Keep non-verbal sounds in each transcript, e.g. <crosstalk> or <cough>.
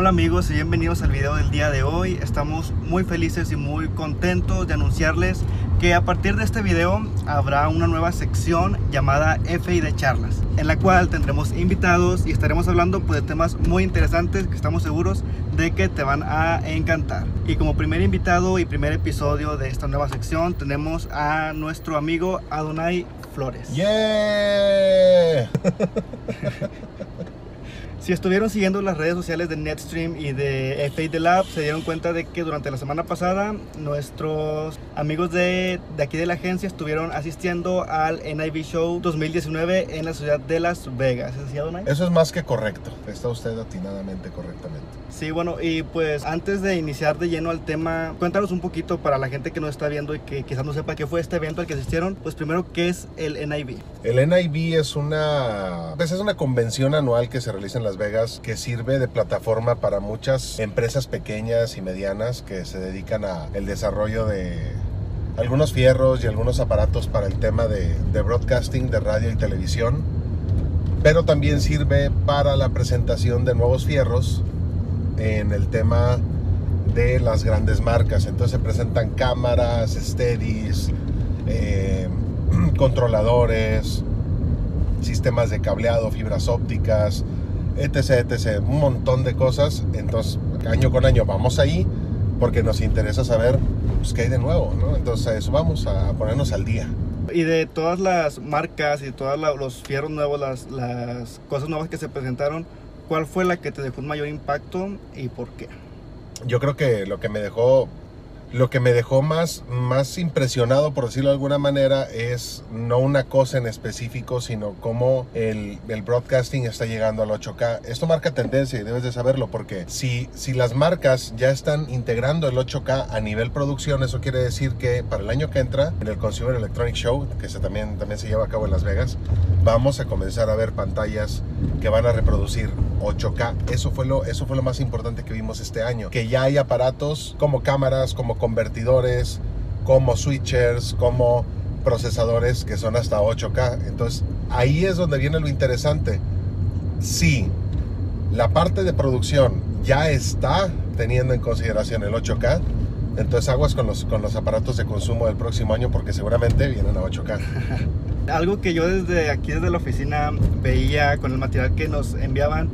Hola amigos y bienvenidos al video del día de hoy. Estamos muy felices y muy contentos de anunciarles que a partir de este video habrá una nueva sección llamada FI de charlas, en la cual tendremos invitados y estaremos hablando pues, de temas muy interesantes que estamos seguros de que te van a encantar. Y como primer invitado y primer episodio de esta nueva sección tenemos a nuestro amigo Adonai Flores. ¡Yeah! <laughs> Si estuvieron siguiendo las redes sociales de Netstream y de FA The Lab, se dieron cuenta de que durante la semana pasada nuestros amigos de, de aquí de la agencia estuvieron asistiendo al NIV Show 2019 en la ciudad de Las Vegas. ¿Es así, Adonai? Eso es más que correcto. Está usted atinadamente correctamente. Sí, bueno, y pues antes de iniciar de lleno al tema, cuéntanos un poquito para la gente que nos está viendo y que quizás no sepa qué fue este evento al que asistieron. Pues primero, ¿qué es el NIV? El NIV es una, pues es una convención anual que se realiza en Las Vegas que sirve de plataforma para muchas empresas pequeñas y medianas que se dedican a el desarrollo de algunos fierros y algunos aparatos para el tema de, de broadcasting, de radio y televisión. Pero también sirve para la presentación de nuevos fierros en el tema de las grandes marcas. Entonces se presentan cámaras, steadies, eh, <clears throat> controladores, sistemas de cableado, fibras ópticas, etc, etc. Un montón de cosas. Entonces, año con año vamos ahí porque nos interesa saber pues, qué hay de nuevo. ¿no? Entonces, a eso vamos a ponernos al día. Y de todas las marcas y todos los fierros nuevos, las, las cosas nuevas que se presentaron, ¿cuál fue la que te dejó un mayor impacto y por qué? Yo creo que lo que me dejó lo que me dejó más, más impresionado, por decirlo de alguna manera, es no una cosa en específico, sino cómo el, el, broadcasting está llegando al 8K. Esto marca tendencia y debes de saberlo, porque si, si las marcas ya están integrando el 8K a nivel producción, eso quiere decir que para el año que entra, en el Consumer Electronic Show, que se también, también se lleva a cabo en Las Vegas, vamos a comenzar a ver pantallas que van a reproducir 8K. Eso fue lo, eso fue lo más importante que vimos este año, que ya hay aparatos como cámaras, como convertidores, como switchers, como procesadores que son hasta 8K. Entonces ahí es donde viene lo interesante. Si la parte de producción ya está teniendo en consideración el 8K, entonces aguas con los, con los aparatos de consumo del próximo año porque seguramente vienen a 8K. <laughs> Algo que yo desde aquí, desde la oficina, veía con el material que nos enviaban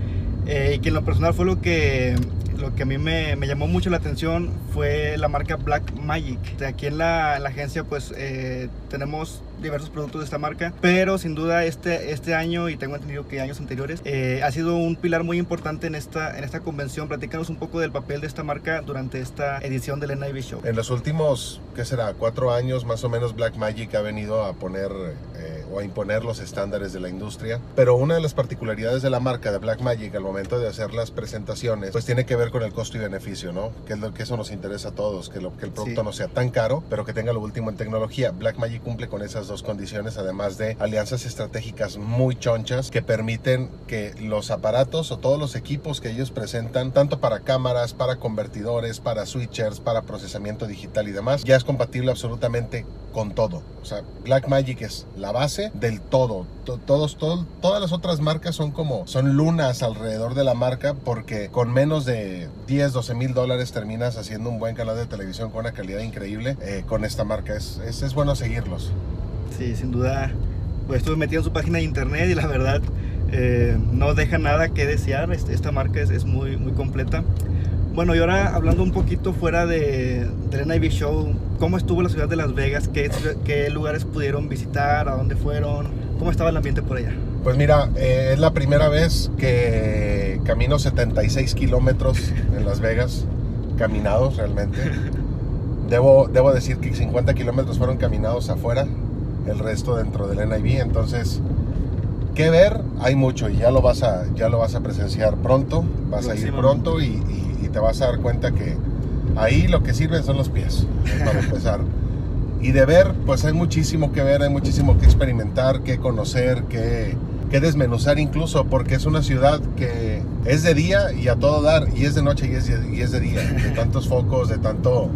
eh, y que en lo personal fue lo que lo que a mí me, llamó mucho la atención fue la marca Black Magic. Aquí en la, en la agencia pues eh, tenemos diversos productos de esta marca, pero sin duda este, este año y tengo entendido que años anteriores eh, ha sido un pilar muy importante en esta, en esta convención. Platícanos un poco del papel de esta marca durante esta edición del NIV Show. En los últimos, ¿qué será? Cuatro años más o menos Black Magic ha venido a poner eh, o a imponer los estándares de la industria, pero una de las particularidades de la marca de Black Magic al momento de hacer las presentaciones pues tiene que ver con el costo y beneficio, ¿no? Que es lo que eso nos interesa a todos, que, lo, que el producto sí. no sea tan caro, pero que tenga lo último en tecnología. Black Magic cumple con esas dos condiciones, además de alianzas estratégicas muy chonchas que permiten que los aparatos o todos los equipos que ellos presentan, tanto para cámaras, para convertidores, para switchers, para procesamiento digital y demás, ya es compatible absolutamente con todo. O sea, Blackmagic es la base del todo. Todos, todo, todas las otras marcas son como, son lunas alrededor de la marca porque con menos de 10, 12 mil dólares terminas haciendo un buen canal de televisión con una calidad increíble eh, con esta marca. Es, es, es bueno seguirlos. Sí, sin duda. Pues estuve metido en su página de internet y la verdad eh, no deja nada que desear. Esta marca es, es, muy, muy completa. Bueno, y ahora hablando un poquito fuera de, del NIV Show, ¿cómo estuvo la ciudad de Las Vegas? ¿Qué, ¿Qué, lugares pudieron visitar? ¿A dónde fueron? ¿Cómo estaba el ambiente por allá? Pues mira, eh, es la primera vez que camino 76 kilómetros en Las Vegas, caminados realmente. <laughs> Debo, debo decir que 50 kilómetros fueron caminados afuera, el resto dentro del NIV. Entonces, ¿qué ver? Hay mucho y ya lo vas a, ya lo vas a presenciar pronto. Vas a ir pronto y, y, y, te vas a dar cuenta que ahí lo que sirven son los pies, para empezar. Y de ver, pues hay muchísimo que ver, hay muchísimo que experimentar, que conocer, que, que desmenuzar incluso, porque es una ciudad que es de día y a todo dar, y es de noche y es de, y es de día, de tantos focos, de, tanto,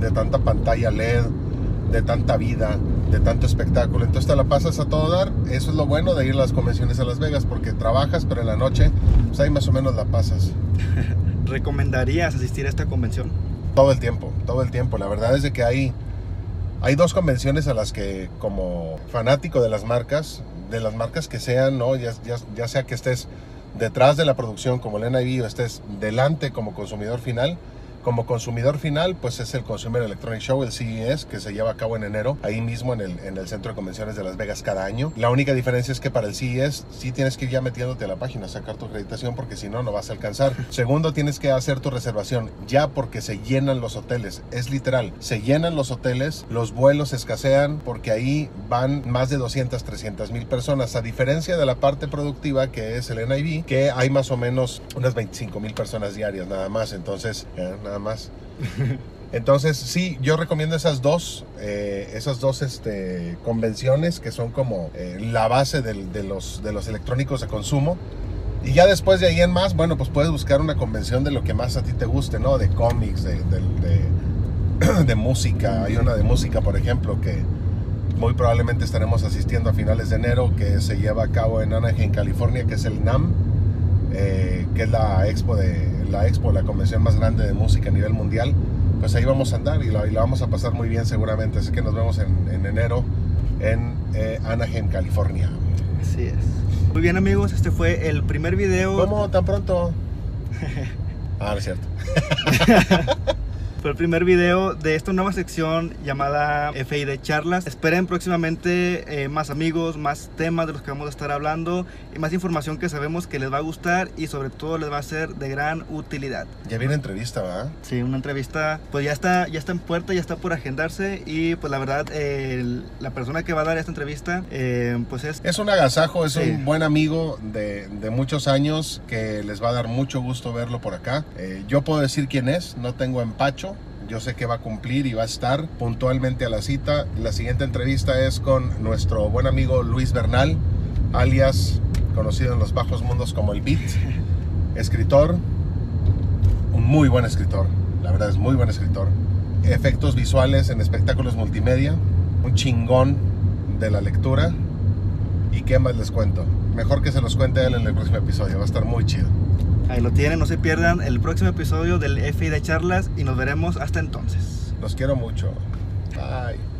de tanta pantalla LED, de tanta vida, de tanto espectáculo. Entonces te la pasas a todo dar. Eso es lo bueno de ir a las convenciones a Las Vegas, porque trabajas, pero en la noche, pues ahí más o menos la pasas. <laughs> ¿recomendarías asistir a esta convención? Todo el tiempo, todo el tiempo. La verdad es de que hay, hay dos convenciones a las que como fanático de las marcas, de las marcas que sean, ¿no? ya, ya, ya sea que estés detrás de la producción como el NIV o estés delante como consumidor final, como consumidor final, pues es el Consumer Electronic Show, el CES, que se lleva a cabo en enero, ahí mismo en el, en el Centro de Convenciones de Las Vegas cada año. La única diferencia es que para el CES sí tienes que ir ya metiéndote a la página, sacar tu acreditación, porque si no, no vas a alcanzar. Segundo, tienes que hacer tu reservación ya porque se llenan los hoteles. Es literal, se llenan los hoteles, los vuelos escasean porque ahí van más de 200, 300 mil personas, a diferencia de la parte productiva que es el NIV, que hay más o menos unas 25 mil personas diarias nada más. Entonces, eh, nada más. Entonces, sí, yo recomiendo esas dos, eh, esas dos este, convenciones que son como eh, la base del- de, los, de los electrónicos de consumo. Y ya después de ahí en más, bueno, pues puedes buscar una convención de lo que más a ti te guste, ¿no? De cómics, de, de- de- <clears throat> de música. Hay una de música, por ejemplo, que muy probablemente estaremos asistiendo a finales de enero, que se lleva a cabo en Anaheim, California, que es el NAM, eh, que es la expo, de, la expo, la convención más grande de música a nivel mundial. Pues ahí vamos a andar y la, y la vamos a pasar muy bien seguramente. Así que nos vemos en, en enero en eh, Anaheim, California. Así es. Muy bien amigos, este fue el primer video. ¿Cómo tan pronto? <laughs> Ah, no es cierto. <laughs> Fue el primer video de esta nueva sección llamada FID Charlas. Esperen próximamente eh, más amigos, más temas de los que vamos a estar hablando y más información que sabemos que les va a gustar y sobre todo les va a ser de gran utilidad. Ya viene entrevista, ¿verdad? Sí, una entrevista pues ya está, ya está en puerta, ya está por agendarse y pues la verdad eh, la persona que va a dar esta entrevista eh, pues es Es un agasajo, es Sí. un buen amigo de, de muchos años que les va a dar mucho gusto verlo por acá. Eh, yo puedo decir quién es, no tengo empacho. Yo sé que va a cumplir y va a estar puntualmente a la cita. La siguiente entrevista es con nuestro buen amigo Luis Bernal, alias conocido en los bajos mundos como el Beat, <laughs> escritor, un muy buen escritor, la verdad es muy buen escritor. Efectos visuales en espectáculos multimedia, un chingón de la lectura. ¿Y qué más les cuento? Mejor que se los cuente él en el próximo episodio, va a estar muy chido. Ahí lo tienen, no se pierdan el próximo episodio del FID Charlas y nos veremos hasta entonces. Los quiero mucho. Bye.